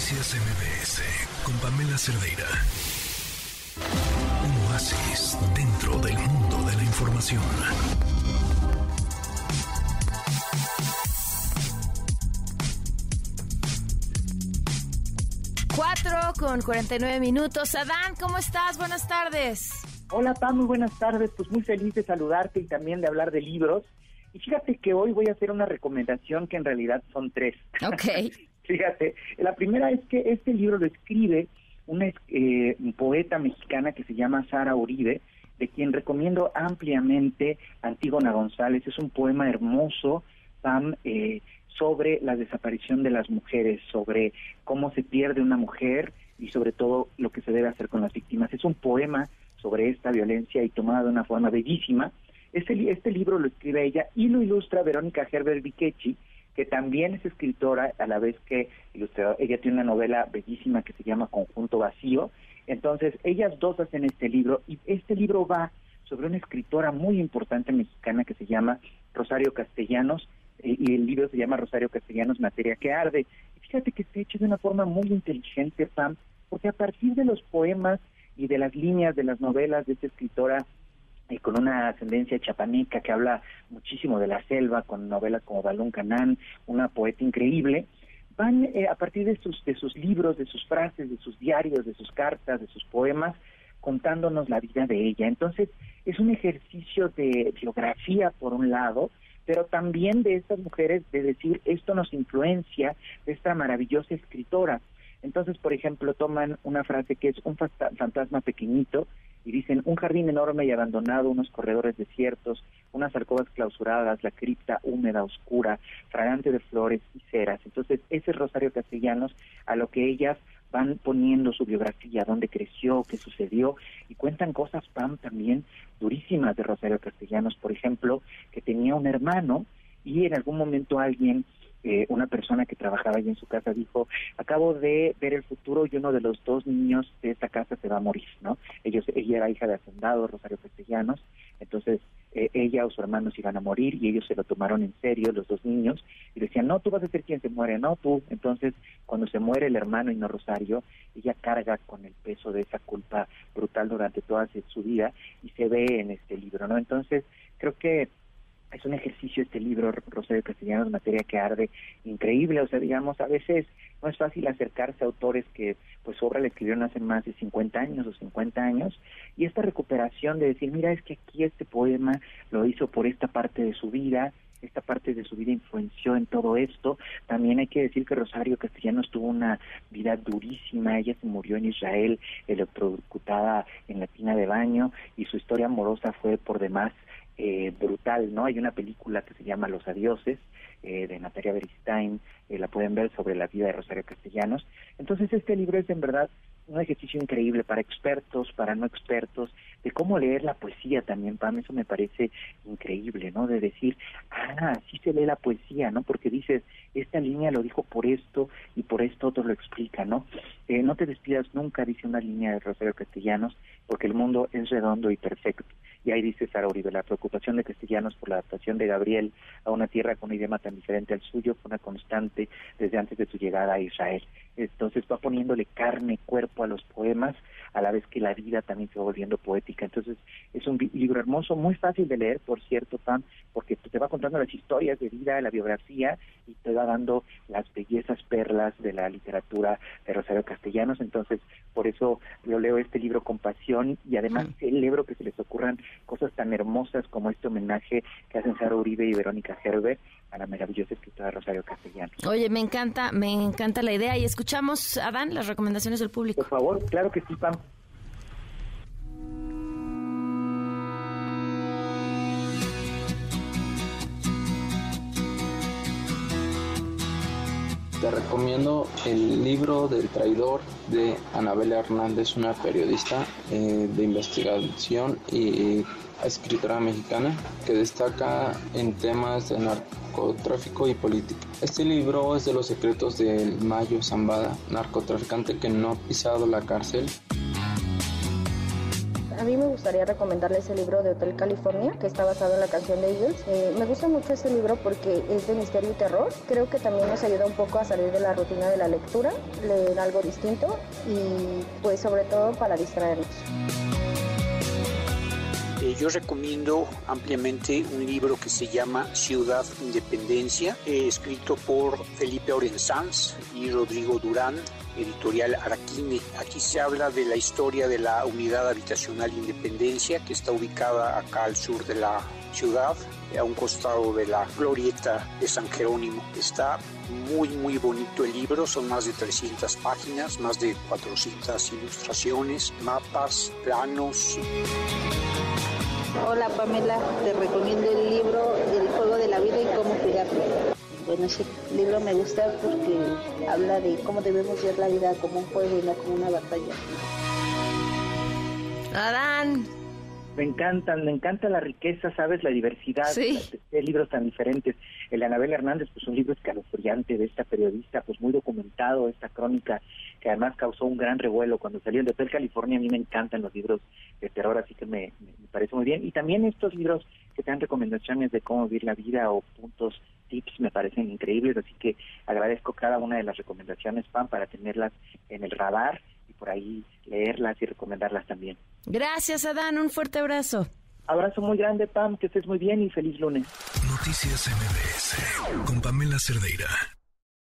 Noticias MBS con Pamela Cerdeira. Un oasis dentro del mundo de la información. Cuatro con 49 minutos. Adán, ¿cómo estás? Buenas tardes. Hola, Pam, muy buenas tardes. Pues muy feliz de saludarte y también de hablar de libros. Y fíjate que hoy voy a hacer una recomendación que en realidad son tres. Ok. fíjate, la primera es que este libro lo escribe una eh, poeta mexicana que se llama Sara Uribe, de quien recomiendo ampliamente Antígona González. Es un poema hermoso, Pam, eh, sobre la desaparición de las mujeres, sobre cómo se pierde una mujer y sobre todo lo que se debe hacer con las víctimas. Es un poema sobre esta violencia y tomada de una forma bellísima este, este libro lo escribe ella y lo ilustra Verónica Herbert Viquechi, que también es escritora, a la vez que ilustradora. Ella tiene una novela bellísima que se llama Conjunto Vacío. Entonces, ellas dos hacen este libro y este libro va sobre una escritora muy importante mexicana que se llama Rosario Castellanos eh, y el libro se llama Rosario Castellanos Materia que Arde. Y fíjate que está hecho de una forma muy inteligente, Pam, porque a partir de los poemas y de las líneas de las novelas de esta escritora y con una ascendencia chapaneca que habla muchísimo de la selva, con novelas como Balón Canán, una poeta increíble, van eh, a partir de sus, de sus libros, de sus frases, de sus diarios, de sus cartas, de sus poemas, contándonos la vida de ella. Entonces, es un ejercicio de biografía, por un lado, pero también de estas mujeres, de decir, esto nos influencia de esta maravillosa escritora. Entonces, por ejemplo, toman una frase que es un fantasma pequeñito y dicen un jardín enorme y abandonado, unos corredores desiertos, unas alcobas clausuradas, la cripta húmeda, oscura, fragante de flores y ceras. Entonces, ese es Rosario Castellanos a lo que ellas van poniendo su biografía, dónde creció, qué sucedió, y cuentan cosas, Pam, también durísimas de Rosario Castellanos, por ejemplo, que tenía un hermano y en algún momento alguien eh, una persona que trabajaba allí en su casa dijo, acabo de ver el futuro y uno de los dos niños de esta casa se va a morir, ¿no? Ellos, ella era hija de hacendado, Rosario Castellanos, entonces eh, ella o su hermano se iban a morir y ellos se lo tomaron en serio, los dos niños, y decían, no, tú vas a ser quien se muere, no, tú. Entonces, cuando se muere el hermano y no Rosario, ella carga con el peso de esa culpa brutal durante toda su vida y se ve en este libro, ¿no? Entonces, creo que es un ejercicio este libro, Rosario Castellanos, Materia que Arde, increíble, o sea, digamos, a veces no es fácil acercarse a autores que pues su obra la escribieron hace más de 50 años o 50 años, y esta recuperación de decir, mira, es que aquí este poema lo hizo por esta parte de su vida, esta parte de su vida influenció en todo esto. También hay que decir que Rosario Castellanos tuvo una vida durísima. Ella se murió en Israel, electrocutada en la tina de baño, y su historia amorosa fue por demás eh, brutal, ¿no? Hay una película que se llama Los Adioses, eh, de Natalia Beristain, eh, la pueden ver sobre la vida de Rosario Castellanos. Entonces este libro es en verdad un ejercicio increíble para expertos, para no expertos, de cómo leer la poesía también, Pam, eso me parece increíble, ¿no? De decir, ah, sí se lee la poesía, ¿no? Porque dices, esta línea lo dijo por esto y por esto otro lo explica, ¿no? Eh, no te despidas nunca, dice una línea de Rosario Castellanos, porque el mundo es redondo y perfecto. Y ahí dice Sara Uribe, la preocupación de Castellanos por la adaptación de Gabriel a una tierra con un idioma tan diferente al suyo fue una constante desde antes de su llegada a Israel. Entonces va poniéndole carne, cuerpo a los poemas, a la vez que la vida también se va volviendo poética. Entonces es un libro hermoso, muy fácil de leer, por cierto, Pam, porque te va contando las historias de vida, la biografía y te va dando las bellezas perlas de la literatura de Rosario Castellanos. Entonces, por eso yo leo este libro con pasión y además celebro que se les ocurran cosas tan hermosas como este homenaje que hacen Sara Uribe y Verónica Herbert a la maravillosa escritora Rosario Castellanos. Oye, me encanta, me encanta la idea y escuchamos, Adán, las recomendaciones del público. Por favor, claro que sí, Pam. Te recomiendo el libro del traidor de Anabela Hernández, una periodista eh, de investigación y escritora mexicana que destaca en temas de narcotráfico y política. Este libro es de los secretos del Mayo Zambada, narcotraficante que no ha pisado la cárcel gustaría recomendarles el libro de Hotel California, que está basado en la canción de Eagles. Eh, me gusta mucho ese libro porque es de misterio y terror. Creo que también nos ayuda un poco a salir de la rutina de la lectura, leer algo distinto y pues sobre todo para distraernos. Eh, yo recomiendo ampliamente un libro que se llama Ciudad Independencia, eh, escrito por Felipe Orensanz y Rodrigo Durán, editorial Araquine. Aquí se habla de la historia de la unidad habitacional Independencia, que está ubicada acá al sur de la ciudad, a un costado de la glorieta de San Jerónimo. Está muy, muy bonito el libro, son más de 300 páginas, más de 400 ilustraciones, mapas, planos. Hola Pamela, te recomiendo el libro El juego de la vida y cómo cuidarlo. Bueno, ese libro me gusta porque habla de cómo debemos ver la vida como un juego y no como una batalla. Adán. Me encantan, me encanta la riqueza, ¿sabes? La diversidad de, libros tan diferentes. El Anabel Hernández, pues un libro escalofriante de esta periodista, pues muy documentado, esta crónica que además causó un gran revuelo cuando salió de Hotel California. A mí me encantan los libros de terror, así que me, parece muy bien. Y también estos libros que te dan recomendaciones de cómo vivir la vida o puntos, tips, me parecen increíbles. Así que agradezco cada una de las recomendaciones, Pam, para tenerlas en el radar por ahí leerlas y recomendarlas también. Gracias, Adán. Un fuerte abrazo. Abrazo muy grande, Pam. Que estés muy bien y feliz lunes. Noticias MBS con Pamela Cerdeira.